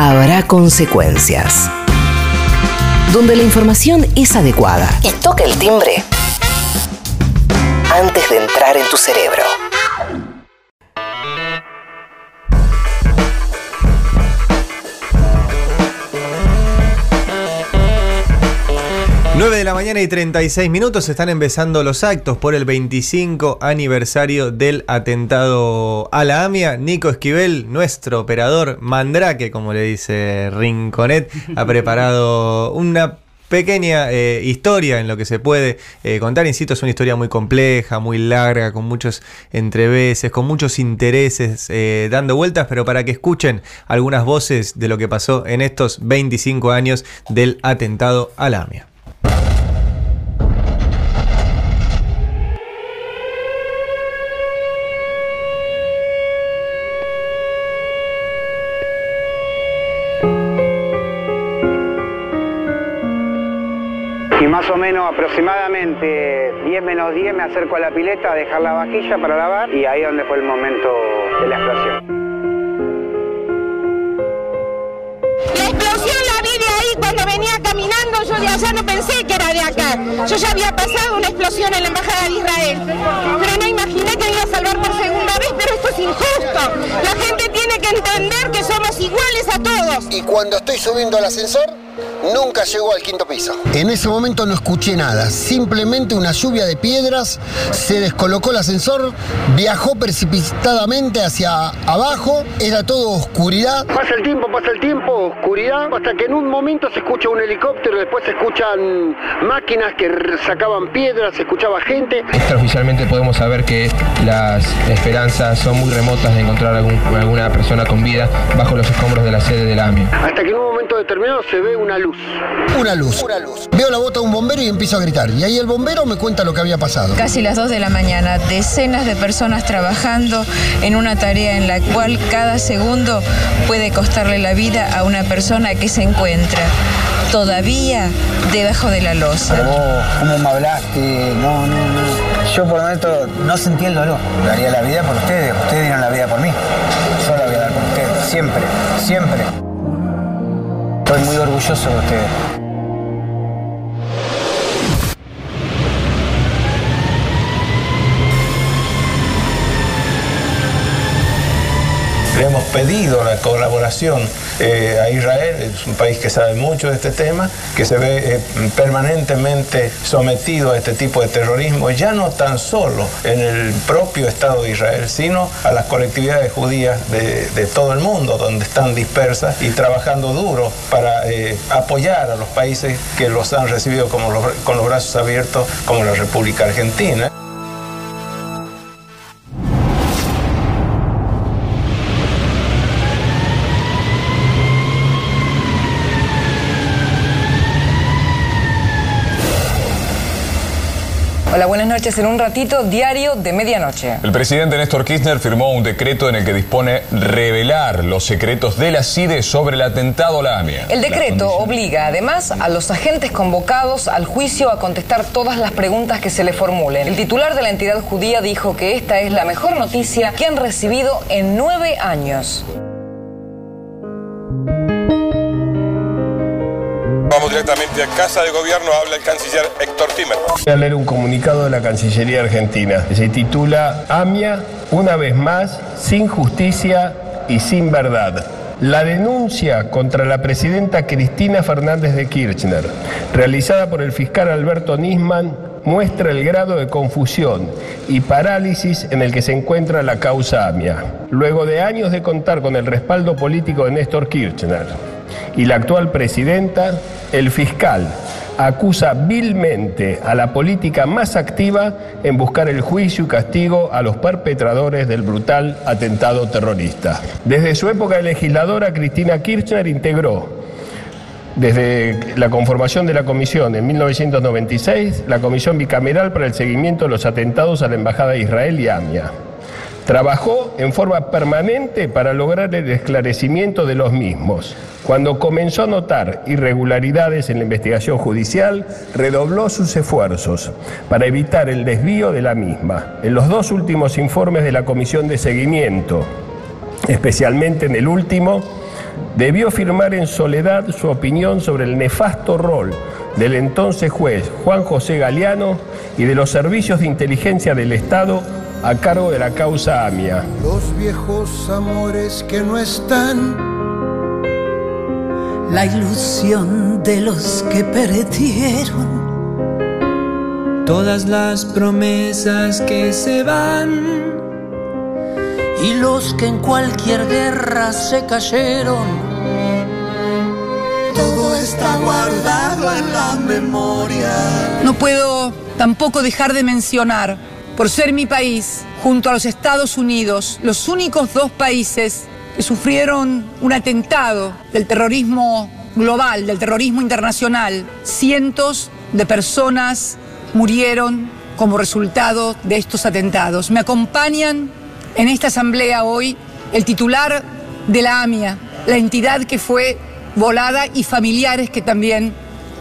habrá consecuencias. Donde la información es adecuada y toca el timbre antes de entrar en tu cerebro. 9 de la mañana y 36 minutos están empezando los actos por el 25 aniversario del atentado a la AMIA. Nico Esquivel, nuestro operador Mandrake, como le dice Rinconet, ha preparado una pequeña eh, historia en lo que se puede eh, contar. Insisto, es una historia muy compleja, muy larga, con muchos entreveses, con muchos intereses eh, dando vueltas, pero para que escuchen algunas voces de lo que pasó en estos 25 años del atentado a la AMIA. Más o menos aproximadamente 10 menos 10 me acerco a la pileta a dejar la vajilla para lavar y ahí es donde fue el momento de la explosión. La explosión la vi de ahí cuando venía caminando, yo de allá no pensé que era de acá. Yo ya había pasado una explosión en la Embajada de Israel, pero no imaginé que iba a salvar por segunda vez, pero esto es injusto. La gente tiene que entender que somos iguales a todos. Y cuando estoy subiendo al ascensor, nunca llegó al quinto piso. En ese momento no escuché nada, simplemente una lluvia de piedras, se descolocó el ascensor, viajó precipitadamente hacia abajo, era todo oscuridad. Pasa el tiempo, pasa el tiempo, oscuridad, hasta que en un momento se escucha un helicóptero, después se escuchan máquinas que sacaban piedras, se escuchaba gente. Oficialmente podemos saber que las esperanzas son muy remotas de encontrar alguna persona con vida bajo los escombros de la sede de la AMIA. Hasta que en un momento determinado se ve una luz. Una luz. Una luz. Veo la bota de un bombero y empiezo a gritar. Y ahí el bombero me cuenta lo que había pasado. Casi las 2 de la mañana, decenas de personas trabajando en una tarea en la cual cada segundo puede costarle la vida a una persona que se encuentra todavía debajo de la losa. Pero vos, ¿cómo me hablaste? No, no, no. Yo por lo menos no sentí el dolor. Daría la vida por ustedes, ustedes dieron la vida por mí. Yo la voy a dar por ustedes, siempre, siempre. Estoy muy orgulloso de ustedes. Le hemos pedido la colaboración eh, a Israel, es un país que sabe mucho de este tema, que se ve eh, permanentemente sometido a este tipo de terrorismo, ya no tan solo en el propio Estado de Israel, sino a las colectividades judías de, todo el mundo, donde están dispersas y trabajando duro para eh, apoyar a los países que los han recibido como con los brazos abiertos, como la República Argentina. Hola, buenas noches. En un ratito, diario de medianoche. El presidente Néstor Kirchner firmó un decreto en el que dispone revelar los secretos de la CIDE sobre el atentado a la AMIA. El decreto obliga además a los agentes convocados al juicio a contestar todas las preguntas que se le formulen. El titular de la entidad judía dijo que esta es la mejor noticia que han recibido en nueve años. Directamente a Casa de Gobierno, habla el canciller Héctor Timerman. Voy a leer un comunicado de la Cancillería Argentina. Se titula AMIA, una vez más, sin justicia y sin verdad. La denuncia contra la presidenta Cristina Fernández de Kirchner, realizada por el fiscal Alberto Nisman, muestra el grado de confusión y parálisis en el que se encuentra la causa AMIA. Luego de años de contar con el respaldo político de Néstor Kirchner y la actual presidenta, el fiscal acusa vilmente a la política más activa en buscar el juicio y castigo a los perpetradores del brutal atentado terrorista. Desde su época de legisladora, Cristina Kirchner integró desde la conformación de la comisión en 1996, la Comisión Bicameral para el Seguimiento de los Atentados a la Embajada de Israel y AMIA. Trabajó en forma permanente para lograr el esclarecimiento de los mismos. Cuando comenzó a notar irregularidades en la investigación judicial, redobló sus esfuerzos para evitar el desvío de la misma. En los dos últimos informes de la Comisión de Seguimiento, especialmente en el último, debió firmar en soledad su opinión sobre el nefasto rol del entonces juez Juan José Galeano y de los servicios de inteligencia del Estado a cargo de la causa AMIA. Los viejos amores que no están. La ilusión de los que perdieron. Todas las promesas que se van. Y los que en cualquier guerra se cayeron. Todo está guardado en la memoria. No puedo tampoco dejar de mencionar por ser mi país, junto a los Estados Unidos, los únicos dos países que sufrieron un atentado del terrorismo global, del terrorismo internacional. Cientos de personas murieron como resultado de estos atentados. Me acompañan en esta asamblea hoy el titular de la AMIA, la entidad que fue volada y familiares que también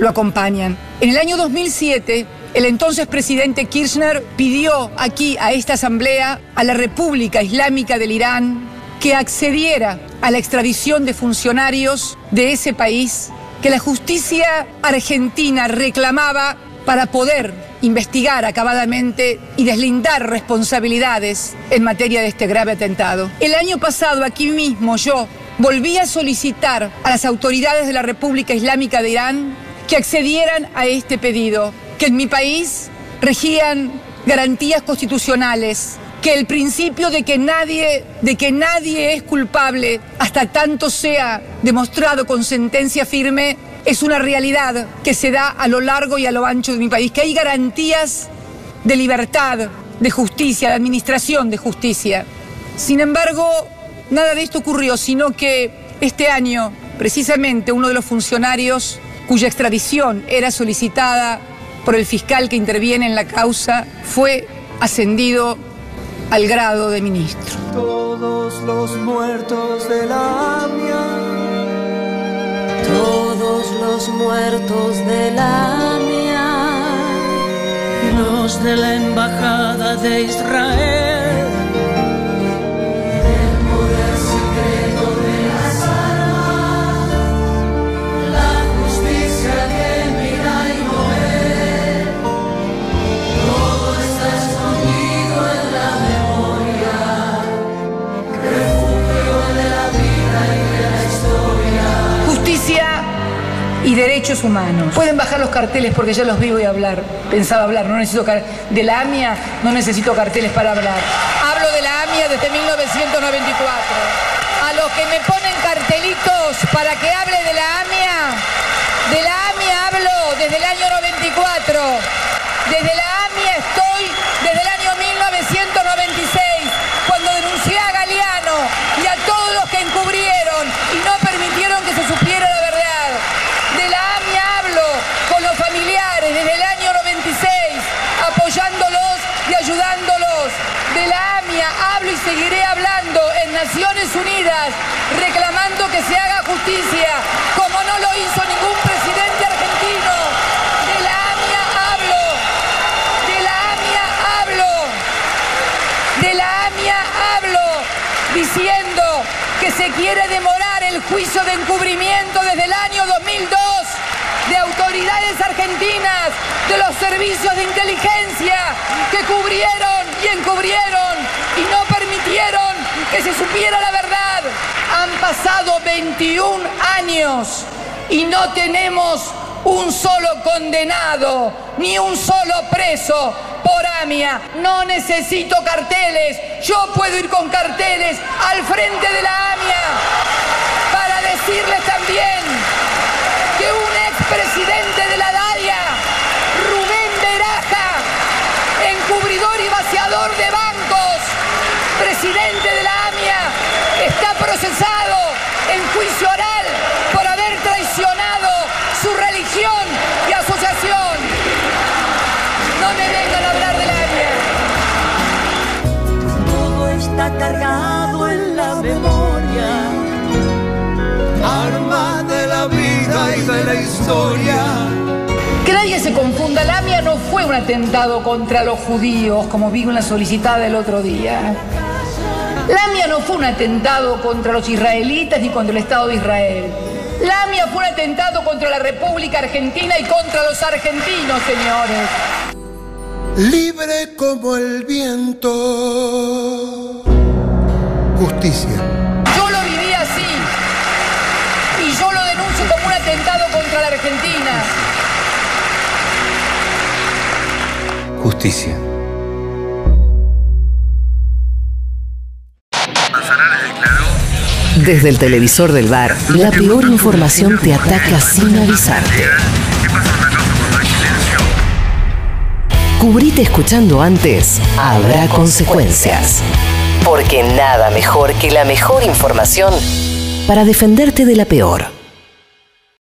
lo acompañan. En el año 2007, el entonces presidente Kirchner pidió aquí a esta asamblea a la República Islámica del Irán que accediera a la extradición de funcionarios de ese país que la justicia argentina reclamaba para poder investigar acabadamente y deslindar responsabilidades en materia de este grave atentado. El año pasado aquí mismo yo volví a solicitar a las autoridades de la República Islámica de Irán que accedieran a este pedido que en mi país regían garantías constitucionales, que el principio de que nadie, de que nadie es culpable hasta tanto sea demostrado con sentencia firme es una realidad que se da a lo largo y a lo ancho de mi país, que hay garantías de libertad, de justicia, de administración de justicia. Sin embargo, nada de esto ocurrió, sino que este año, precisamente, uno de los funcionarios cuya extradición era solicitada por el fiscal que interviene en la causa, fue ascendido al grado de ministro. Todos los muertos de la AMIA. Todos los muertos de la AMIA. Los de la Embajada de Israel. Y derechos humanos. Pueden bajar los carteles porque ya los vi voy a hablar. Pensaba hablar, no necesito de la AMIA, no necesito carteles para hablar. Hablo de la AMIA desde 1994. A los que me ponen cartelitos para que hable de la AMIA, de la AMIA hablo desde el año 94. Desde la AMIA estoy desde el año 1996, cuando denuncié a Galeano y a todos los que encubrieron y no permitieron que se supiera la verdad. De la AMIA hablo con los familiares desde el año 96, apoyándolos y ayudándolos. De hablo y seguiré hablando en Naciones Unidas, reclamando que se haga justicia, como no lo hizo ningún presidente argentino. De la AMIA hablo, de la AMIA hablo, de la AMIA hablo, diciendo que se quiere demorar el juicio de encubrimiento desde el año 2002 de autoridades argentinas, de los servicios de inteligencia que cubrieron y encubrieron y no permitieron que se supiera la verdad. Han pasado 21 años y no tenemos un solo condenado, ni un solo preso por AMIA. No necesito carteles. Yo puedo ir con carteles al frente de la AMIA para decirles también que un expresidente de la DAIA, Rubén Beraja, encubridor y vaciador de bancos, presidente de la AMIA, está procesado en juicio oral por haber traicionado su religión y asociación. No me vengan a hablar de la AMIA. Todo está cargado en la memoria. Historia. Que nadie se confunda, la AMIA no fue un atentado contra los judíos, como vi en la solicitada el otro día. La AMIA no fue un atentado contra los israelitas ni contra el Estado de Israel. La AMIA fue un atentado contra la República Argentina y contra los argentinos, señores. Libre como el viento. Justicia. Yo lo viví así. Y yo lo denuncio como un atentado contra la Argentina. Justicia. Desde el televisor del bar, la peor información te ataca sin avisarte. Cubrite escuchando antes, habrá consecuencias. Porque nada mejor que la mejor información para defenderte de la peor.